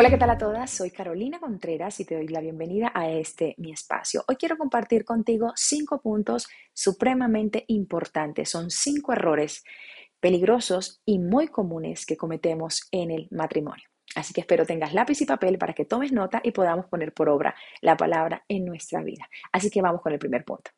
Hola, ¿qué tal a todas? Soy Carolina Contreras y te doy la bienvenida a este mi espacio. Hoy quiero compartir contigo cinco puntos supremamente importantes. Son cinco errores peligrosos y muy comunes que cometemos en el matrimonio. Así que espero tengas lápiz y papel para que tomes nota y podamos poner por obra la palabra en nuestra vida. Así que vamos con el primer punto.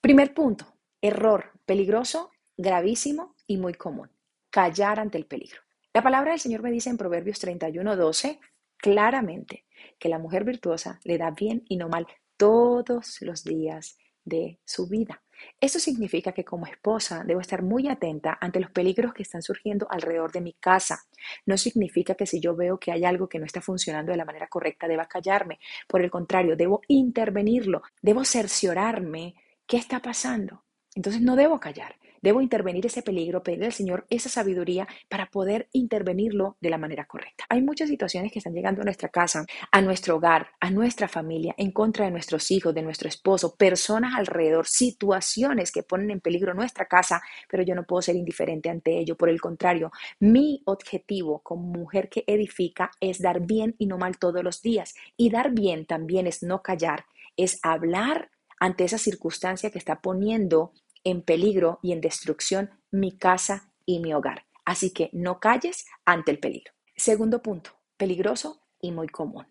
Primer punto, error peligroso, gravísimo y muy común. Callar ante el peligro. La palabra del Señor me dice en Proverbios 31, 12 claramente que la mujer virtuosa le da bien y no mal todos los días de su vida. Eso significa que como esposa debo estar muy atenta ante los peligros que están surgiendo alrededor de mi casa. No significa que si yo veo que hay algo que no está funcionando de la manera correcta deba callarme. Por el contrario, debo intervenirlo, debo cerciorarme qué está pasando. Entonces no debo callar. Debo intervenir ese peligro, pedirle al Señor esa sabiduría para poder intervenirlo de la manera correcta. Hay muchas situaciones que están llegando a nuestra casa, a nuestro hogar, a nuestra familia, en contra de nuestros hijos, de nuestro esposo, personas alrededor, situaciones que ponen en peligro nuestra casa, pero yo no puedo ser indiferente ante ello. Por el contrario, mi objetivo como mujer que edifica es dar bien y no mal todos los días. Y dar bien también es no callar, es hablar ante esa circunstancia que está poniendo en peligro y en destrucción mi casa y mi hogar. Así que no calles ante el peligro. Segundo punto, peligroso y muy común.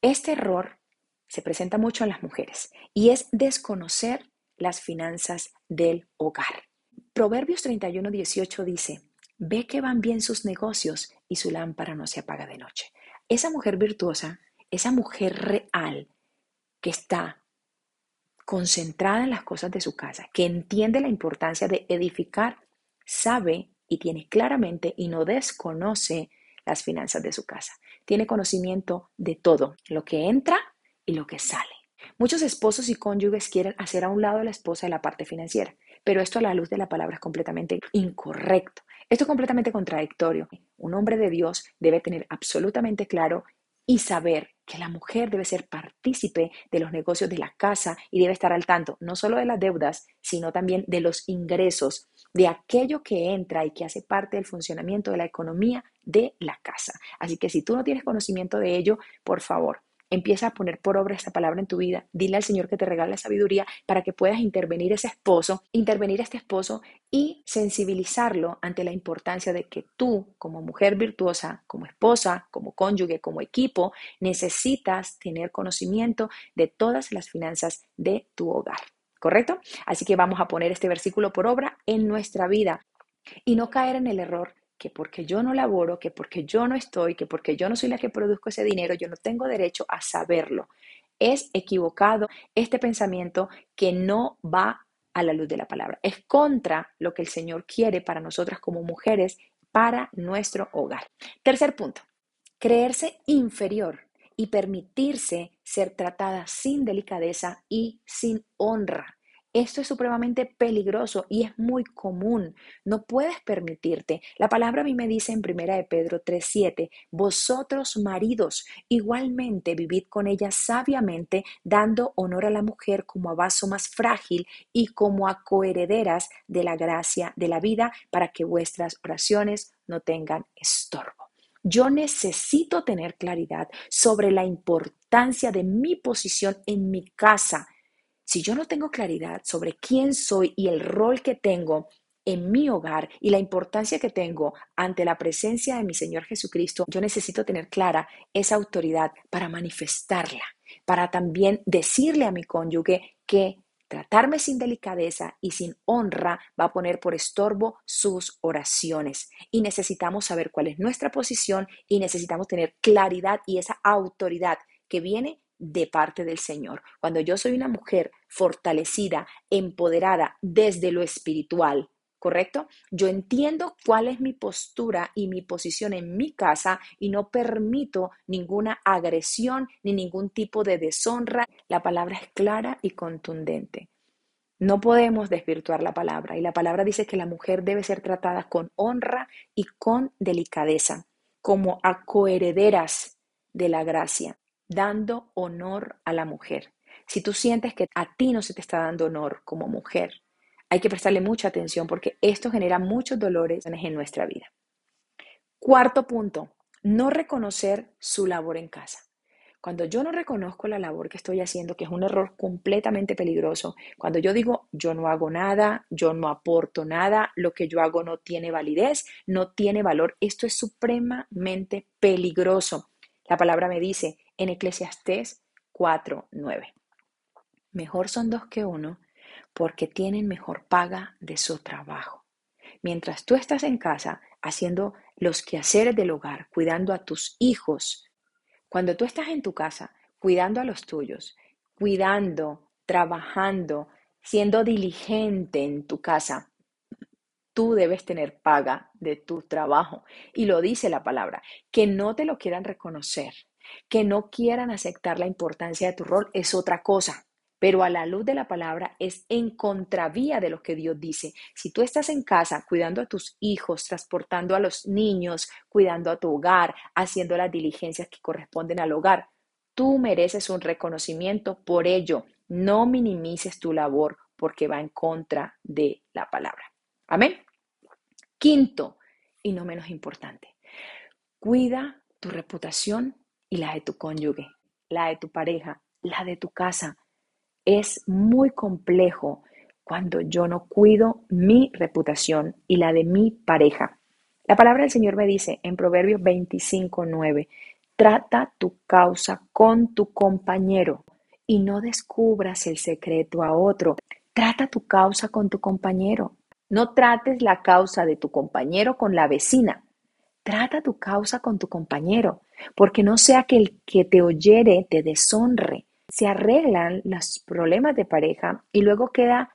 Este error se presenta mucho en las mujeres y es desconocer las finanzas del hogar. Proverbios 31, 18 dice, ve que van bien sus negocios y su lámpara no se apaga de noche. Esa mujer virtuosa, esa mujer real que está concentrada en las cosas de su casa, que entiende la importancia de edificar, sabe y tiene claramente y no desconoce las finanzas de su casa. Tiene conocimiento de todo, lo que entra y lo que sale. Muchos esposos y cónyuges quieren hacer a un lado a la esposa de la parte financiera, pero esto a la luz de la palabra es completamente incorrecto. Esto es completamente contradictorio. Un hombre de Dios debe tener absolutamente claro y saber que la mujer debe ser partícipe de los negocios de la casa y debe estar al tanto no solo de las deudas, sino también de los ingresos, de aquello que entra y que hace parte del funcionamiento de la economía de la casa. Así que si tú no tienes conocimiento de ello, por favor, Empieza a poner por obra esta palabra en tu vida. Dile al Señor que te regale sabiduría para que puedas intervenir ese esposo, intervenir a este esposo y sensibilizarlo ante la importancia de que tú, como mujer virtuosa, como esposa, como cónyuge, como equipo, necesitas tener conocimiento de todas las finanzas de tu hogar. ¿Correcto? Así que vamos a poner este versículo por obra en nuestra vida y no caer en el error que porque yo no laboro, que porque yo no estoy, que porque yo no soy la que produzco ese dinero, yo no tengo derecho a saberlo. Es equivocado este pensamiento que no va a la luz de la palabra. Es contra lo que el Señor quiere para nosotras como mujeres, para nuestro hogar. Tercer punto, creerse inferior y permitirse ser tratada sin delicadeza y sin honra. Esto es supremamente peligroso y es muy común. No puedes permitirte. La palabra a mí me dice en primera de Pedro 3:7, vosotros maridos igualmente vivid con ella sabiamente, dando honor a la mujer como a vaso más frágil y como a coherederas de la gracia de la vida, para que vuestras oraciones no tengan estorbo. Yo necesito tener claridad sobre la importancia de mi posición en mi casa si yo no tengo claridad sobre quién soy y el rol que tengo en mi hogar y la importancia que tengo ante la presencia de mi Señor Jesucristo, yo necesito tener clara esa autoridad para manifestarla, para también decirle a mi cónyuge que tratarme sin delicadeza y sin honra va a poner por estorbo sus oraciones. Y necesitamos saber cuál es nuestra posición y necesitamos tener claridad y esa autoridad que viene de parte del Señor. Cuando yo soy una mujer fortalecida, empoderada desde lo espiritual, ¿correcto? Yo entiendo cuál es mi postura y mi posición en mi casa y no permito ninguna agresión ni ningún tipo de deshonra. La palabra es clara y contundente. No podemos desvirtuar la palabra y la palabra dice que la mujer debe ser tratada con honra y con delicadeza, como a coherederas de la gracia, dando honor a la mujer. Si tú sientes que a ti no se te está dando honor como mujer, hay que prestarle mucha atención porque esto genera muchos dolores en nuestra vida. Cuarto punto, no reconocer su labor en casa. Cuando yo no reconozco la labor que estoy haciendo, que es un error completamente peligroso, cuando yo digo yo no hago nada, yo no aporto nada, lo que yo hago no tiene validez, no tiene valor, esto es supremamente peligroso. La palabra me dice en Eclesiastés 4:9. Mejor son dos que uno porque tienen mejor paga de su trabajo. Mientras tú estás en casa haciendo los quehaceres del hogar, cuidando a tus hijos, cuando tú estás en tu casa, cuidando a los tuyos, cuidando, trabajando, siendo diligente en tu casa, tú debes tener paga de tu trabajo. Y lo dice la palabra, que no te lo quieran reconocer, que no quieran aceptar la importancia de tu rol es otra cosa pero a la luz de la palabra es en contravía de lo que Dios dice. Si tú estás en casa cuidando a tus hijos, transportando a los niños, cuidando a tu hogar, haciendo las diligencias que corresponden al hogar, tú mereces un reconocimiento por ello. No minimices tu labor porque va en contra de la palabra. Amén. Quinto, y no menos importante, cuida tu reputación y la de tu cónyuge, la de tu pareja, la de tu casa es muy complejo cuando yo no cuido mi reputación y la de mi pareja. La palabra del Señor me dice en Proverbios 25:9, trata tu causa con tu compañero y no descubras el secreto a otro. Trata tu causa con tu compañero. No trates la causa de tu compañero con la vecina. Trata tu causa con tu compañero, porque no sea que el que te oyere te deshonre se arreglan los problemas de pareja y luego queda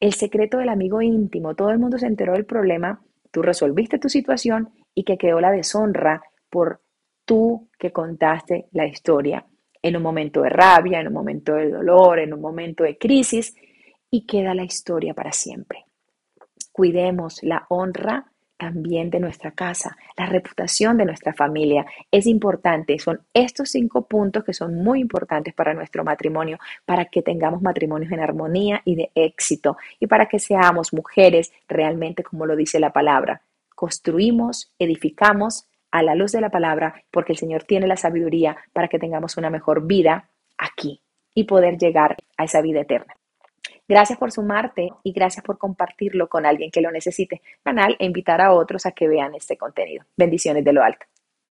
el secreto del amigo íntimo. Todo el mundo se enteró del problema, tú resolviste tu situación y que quedó la deshonra por tú que contaste la historia en un momento de rabia, en un momento de dolor, en un momento de crisis y queda la historia para siempre. Cuidemos la honra también de nuestra casa, la reputación de nuestra familia. Es importante, son estos cinco puntos que son muy importantes para nuestro matrimonio, para que tengamos matrimonios en armonía y de éxito y para que seamos mujeres realmente como lo dice la palabra. Construimos, edificamos a la luz de la palabra porque el Señor tiene la sabiduría para que tengamos una mejor vida aquí y poder llegar a esa vida eterna. Gracias por sumarte y gracias por compartirlo con alguien que lo necesite. Canal e invitar a otros a que vean este contenido. Bendiciones de lo alto.